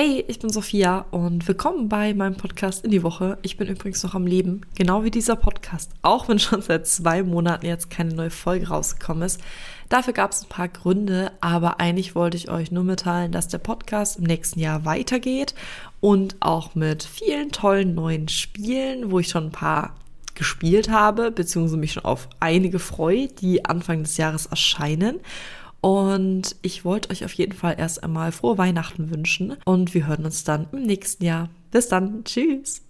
Hey, ich bin Sophia und willkommen bei meinem Podcast in die Woche. Ich bin übrigens noch am Leben, genau wie dieser Podcast, auch wenn schon seit zwei Monaten jetzt keine neue Folge rausgekommen ist. Dafür gab es ein paar Gründe, aber eigentlich wollte ich euch nur mitteilen, dass der Podcast im nächsten Jahr weitergeht und auch mit vielen tollen neuen Spielen, wo ich schon ein paar gespielt habe, beziehungsweise mich schon auf einige freue, die Anfang des Jahres erscheinen. Und ich wollte euch auf jeden Fall erst einmal frohe Weihnachten wünschen und wir hören uns dann im nächsten Jahr. Bis dann. Tschüss.